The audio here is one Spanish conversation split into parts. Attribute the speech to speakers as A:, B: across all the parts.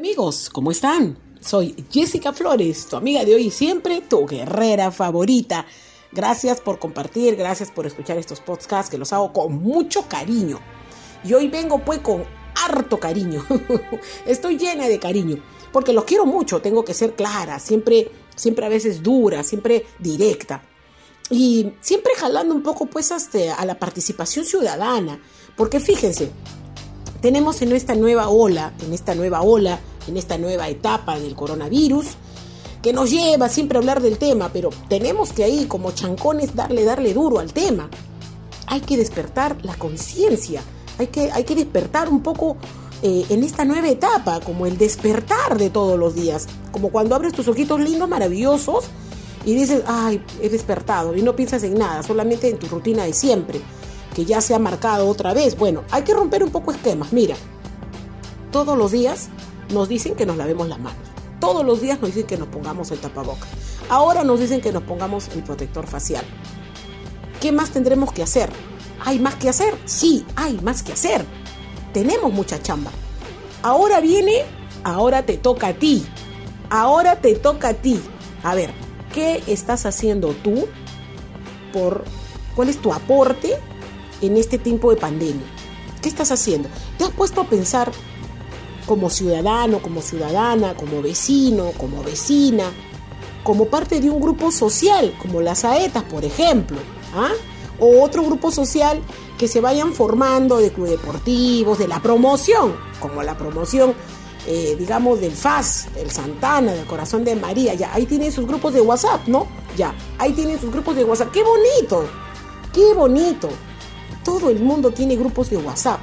A: Amigos, ¿cómo están? Soy Jessica Flores, tu amiga de hoy y siempre, tu guerrera favorita. Gracias por compartir, gracias por escuchar estos podcasts que los hago con mucho cariño. Y hoy vengo pues con harto cariño. Estoy llena de cariño, porque los quiero mucho, tengo que ser clara, siempre, siempre a veces dura, siempre directa. Y siempre jalando un poco pues hasta a la participación ciudadana, porque fíjense, tenemos en esta nueva ola, en esta nueva ola, en esta nueva etapa del coronavirus, que nos lleva siempre a hablar del tema, pero tenemos que ahí como chancones darle, darle duro al tema. Hay que despertar la conciencia, hay que, hay que despertar un poco eh, en esta nueva etapa, como el despertar de todos los días, como cuando abres tus ojitos lindos, maravillosos, y dices, ay, he despertado, y no piensas en nada, solamente en tu rutina de siempre, que ya se ha marcado otra vez. Bueno, hay que romper un poco esquemas, mira, todos los días nos dicen que nos lavemos las manos. Todos los días nos dicen que nos pongamos el tapaboca. Ahora nos dicen que nos pongamos el protector facial. ¿Qué más tendremos que hacer? ¿Hay más que hacer? Sí, hay más que hacer. Tenemos mucha chamba. Ahora viene, ahora te toca a ti. Ahora te toca a ti. A ver, ¿qué estás haciendo tú por cuál es tu aporte en este tiempo de pandemia? ¿Qué estás haciendo? ¿Te has puesto a pensar como ciudadano, como ciudadana, como vecino, como vecina, como parte de un grupo social, como las AETAS, por ejemplo, ¿ah? o otro grupo social que se vayan formando de clubes deportivos, de la promoción, como la promoción, eh, digamos, del FAS, del Santana, del Corazón de María, ya, ahí tienen sus grupos de WhatsApp, ¿no? Ya, ahí tienen sus grupos de WhatsApp, qué bonito, qué bonito. Todo el mundo tiene grupos de WhatsApp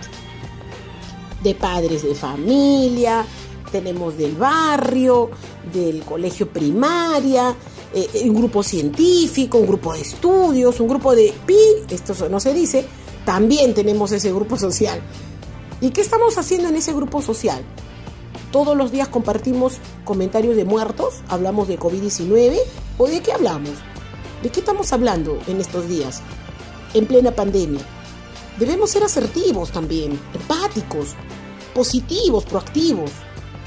A: de padres de familia, tenemos del barrio, del colegio primaria, eh, un grupo científico, un grupo de estudios, un grupo de pi, esto no se dice, también tenemos ese grupo social. ¿Y qué estamos haciendo en ese grupo social? Todos los días compartimos comentarios de muertos, hablamos de COVID-19 o de qué hablamos. ¿De qué estamos hablando en estos días? En plena pandemia. Debemos ser asertivos también, empáticos, positivos, proactivos.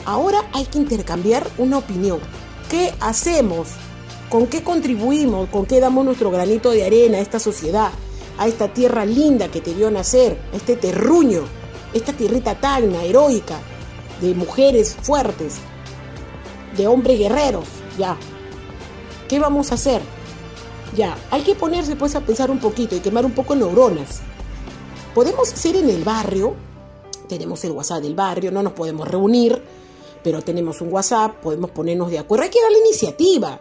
A: Ahora hay que intercambiar una opinión. ¿Qué hacemos? ¿Con qué contribuimos? ¿Con qué damos nuestro granito de arena a esta sociedad? A esta tierra linda que te vio nacer, a este terruño, esta tierrita tagna, heroica, de mujeres fuertes, de hombres guerreros, ya. ¿Qué vamos a hacer? Ya, hay que ponerse pues a pensar un poquito y quemar un poco neuronas. Podemos hacer en el barrio tenemos el WhatsApp del barrio, no nos podemos reunir, pero tenemos un WhatsApp, podemos ponernos de acuerdo. Hay que dar la iniciativa.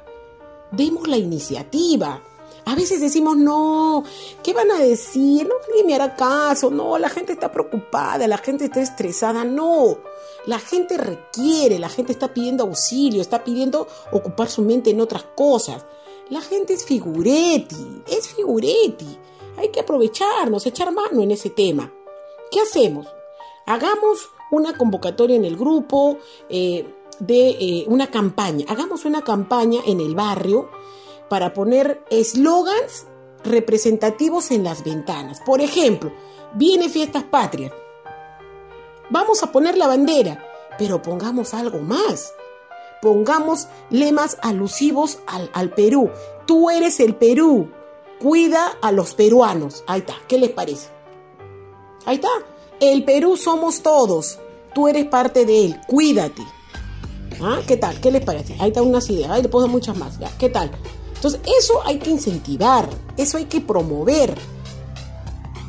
A: Demos la iniciativa. A veces decimos, no, ¿qué van a decir? No, alguien me hará caso. No, la gente está preocupada, la gente está estresada. No, la gente requiere, la gente está pidiendo auxilio, está pidiendo ocupar su mente en otras cosas. La gente es figuretti, es figuretti. Hay que aprovecharnos, echar mano en ese tema. ¿Qué hacemos? Hagamos una convocatoria en el grupo eh, de eh, una campaña. Hagamos una campaña en el barrio para poner eslogans representativos en las ventanas. Por ejemplo, viene Fiestas Patrias. Vamos a poner la bandera, pero pongamos algo más. Pongamos lemas alusivos al, al Perú. Tú eres el Perú. Cuida a los peruanos. Ahí está. ¿Qué les parece? Ahí está. El Perú somos todos. Tú eres parte de él. Cuídate. ¿Ah? ¿Qué tal? ¿Qué les parece? Ahí están unas ideas. Ahí le pongo muchas más. ¿Qué tal? Entonces, eso hay que incentivar. Eso hay que promover.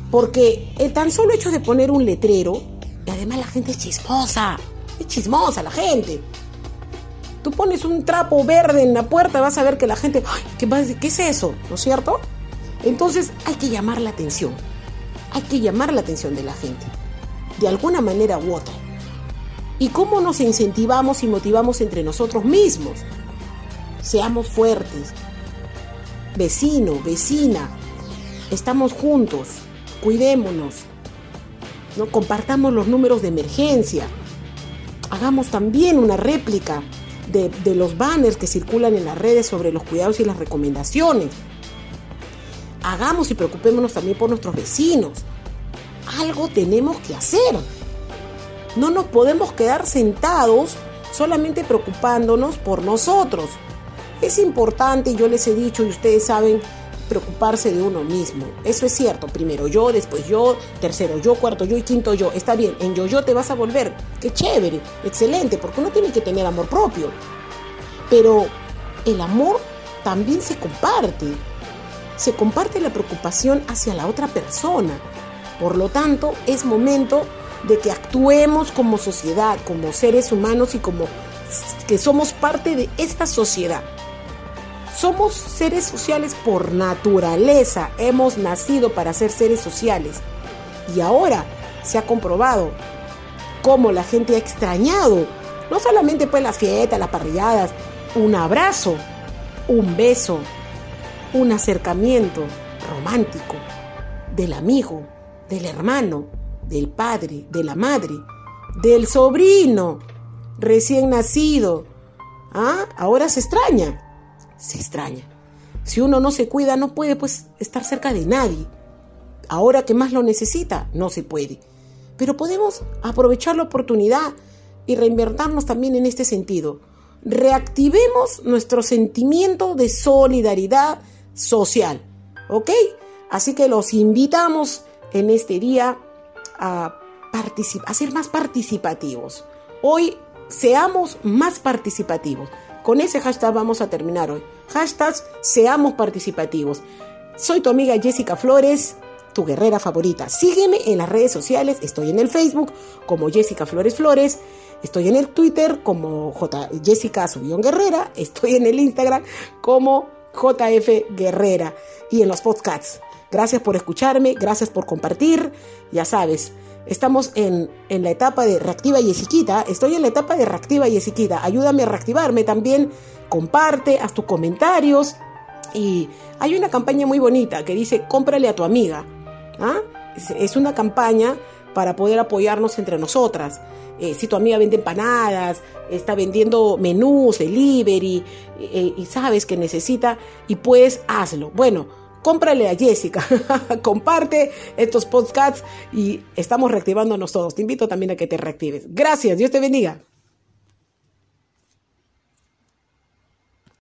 A: Porque el tan solo hecho de poner un letrero, y además la gente es chismosa. Es chismosa la gente. Tú pones un trapo verde en la puerta, vas a ver que la gente, ¿qué, ¿qué es eso? ¿No es cierto? Entonces hay que llamar la atención. Hay que llamar la atención de la gente de alguna manera u otra. ¿Y cómo nos incentivamos y motivamos entre nosotros mismos? Seamos fuertes. Vecino, vecina, estamos juntos, cuidémonos, ¿no? compartamos los números de emergencia, hagamos también una réplica de, de los banners que circulan en las redes sobre los cuidados y las recomendaciones. Hagamos y preocupémonos también por nuestros vecinos, algo tenemos que hacer. No nos podemos quedar sentados solamente preocupándonos por nosotros. Es importante, yo les he dicho y ustedes saben, preocuparse de uno mismo. Eso es cierto. Primero yo, después yo, tercero yo, cuarto yo y quinto yo. Está bien, en yo yo te vas a volver. Qué chévere, excelente, porque uno tiene que tener amor propio. Pero el amor también se comparte. Se comparte la preocupación hacia la otra persona. Por lo tanto, es momento de que actuemos como sociedad, como seres humanos y como que somos parte de esta sociedad. Somos seres sociales por naturaleza, hemos nacido para ser seres sociales. Y ahora se ha comprobado cómo la gente ha extrañado, no solamente pues las fiestas, las parrilladas, un abrazo, un beso, un acercamiento romántico del amigo, del hermano, del padre, de la madre, del sobrino recién nacido. Ah, ahora se extraña se extraña. Si uno no se cuida, no puede pues estar cerca de nadie. Ahora que más lo necesita, no se puede. Pero podemos aprovechar la oportunidad y reinvertirnos también en este sentido. Reactivemos nuestro sentimiento de solidaridad social. ¿Ok? Así que los invitamos en este día a, a ser más participativos. Hoy seamos más participativos. Con ese hashtag vamos a terminar hoy. Hashtag seamos participativos. Soy tu amiga Jessica Flores, tu guerrera favorita. Sígueme en las redes sociales. Estoy en el Facebook como Jessica Flores Flores. Estoy en el Twitter como J Jessica Subión Guerrera. Estoy en el Instagram como JF Guerrera. Y en los podcasts. Gracias por escucharme. Gracias por compartir. Ya sabes. Estamos en, la etapa de reactiva y esiquita. Estoy en la etapa de reactiva y esiquita. Ayúdame a reactivarme también. Comparte, haz tus comentarios. Y hay una campaña muy bonita que dice cómprale a tu amiga. ¿Ah? Es, una campaña para poder apoyarnos entre nosotras. Eh, si tu amiga vende empanadas, está vendiendo menús, delivery, eh, y sabes que necesita, y pues hazlo. Bueno, cómprale a Jessica, comparte estos podcasts y estamos reactivándonos todos. Te invito también a que te reactives. Gracias, Dios te bendiga.